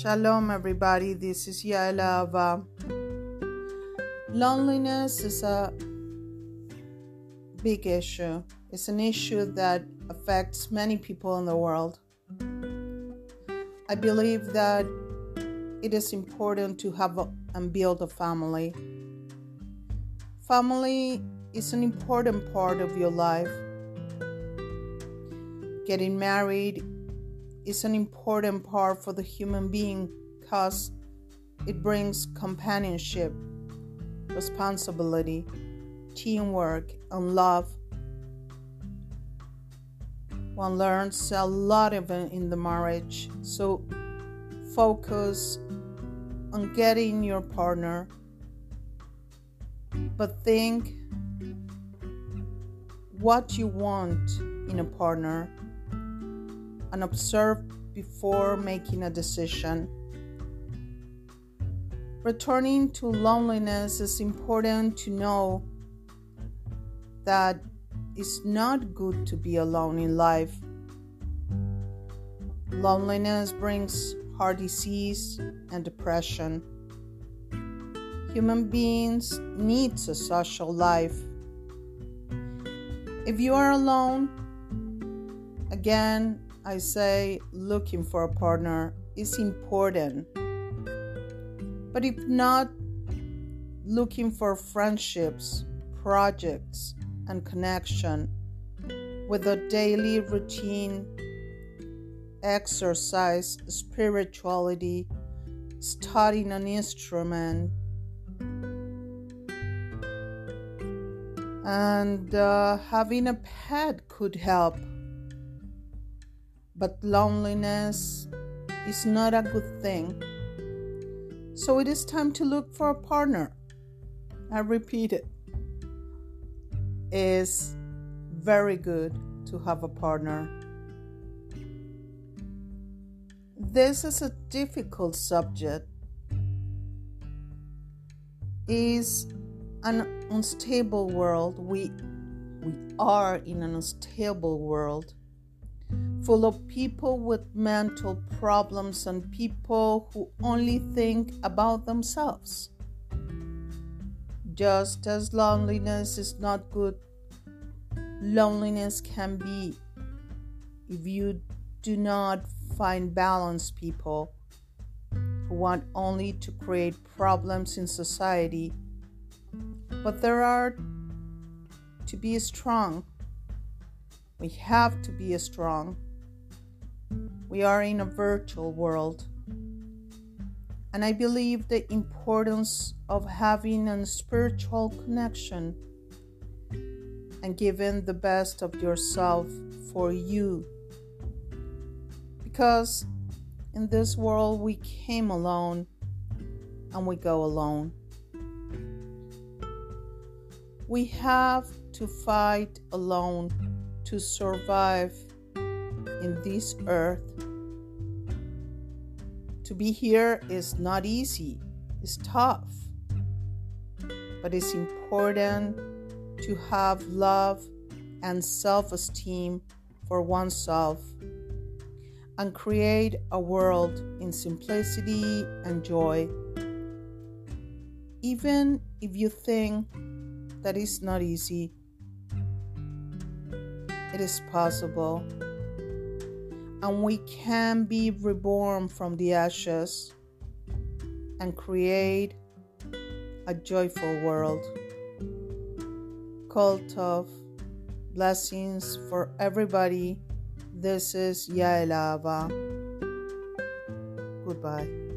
Shalom, everybody. This is Yaela Ava. Loneliness is a big issue. It's an issue that affects many people in the world. I believe that it is important to have a, and build a family. Family is an important part of your life. Getting married is an important part for the human being because it brings companionship, responsibility, teamwork, and love. One learns a lot even in the marriage, so focus on getting your partner, but think what you want in a partner and observe before making a decision. Returning to loneliness is important to know that it's not good to be alone in life. Loneliness brings heart disease and depression. Human beings need a social life. If you are alone, again, I say looking for a partner is important. But if not, looking for friendships, projects, and connection with a daily routine, exercise, spirituality, studying an instrument, and uh, having a pet could help. But loneliness is not a good thing. So it is time to look for a partner. I repeat it. It's very good to have a partner. This is a difficult subject. Is an unstable world. We we are in an unstable world full of people with mental problems and people who only think about themselves. Just as loneliness is not good, loneliness can be if you do not find balanced people who want only to create problems in society. But there are to be strong. We have to be strong. We are in a virtual world. And I believe the importance of having a spiritual connection and giving the best of yourself for you. Because in this world, we came alone and we go alone. We have to fight alone to survive in this earth. To be here is not easy, it's tough, but it's important to have love and self esteem for oneself and create a world in simplicity and joy. Even if you think that is not easy, it is possible and we can be reborn from the ashes and create a joyful world. Cult of blessings for everybody. This is Yaela Ava. Goodbye.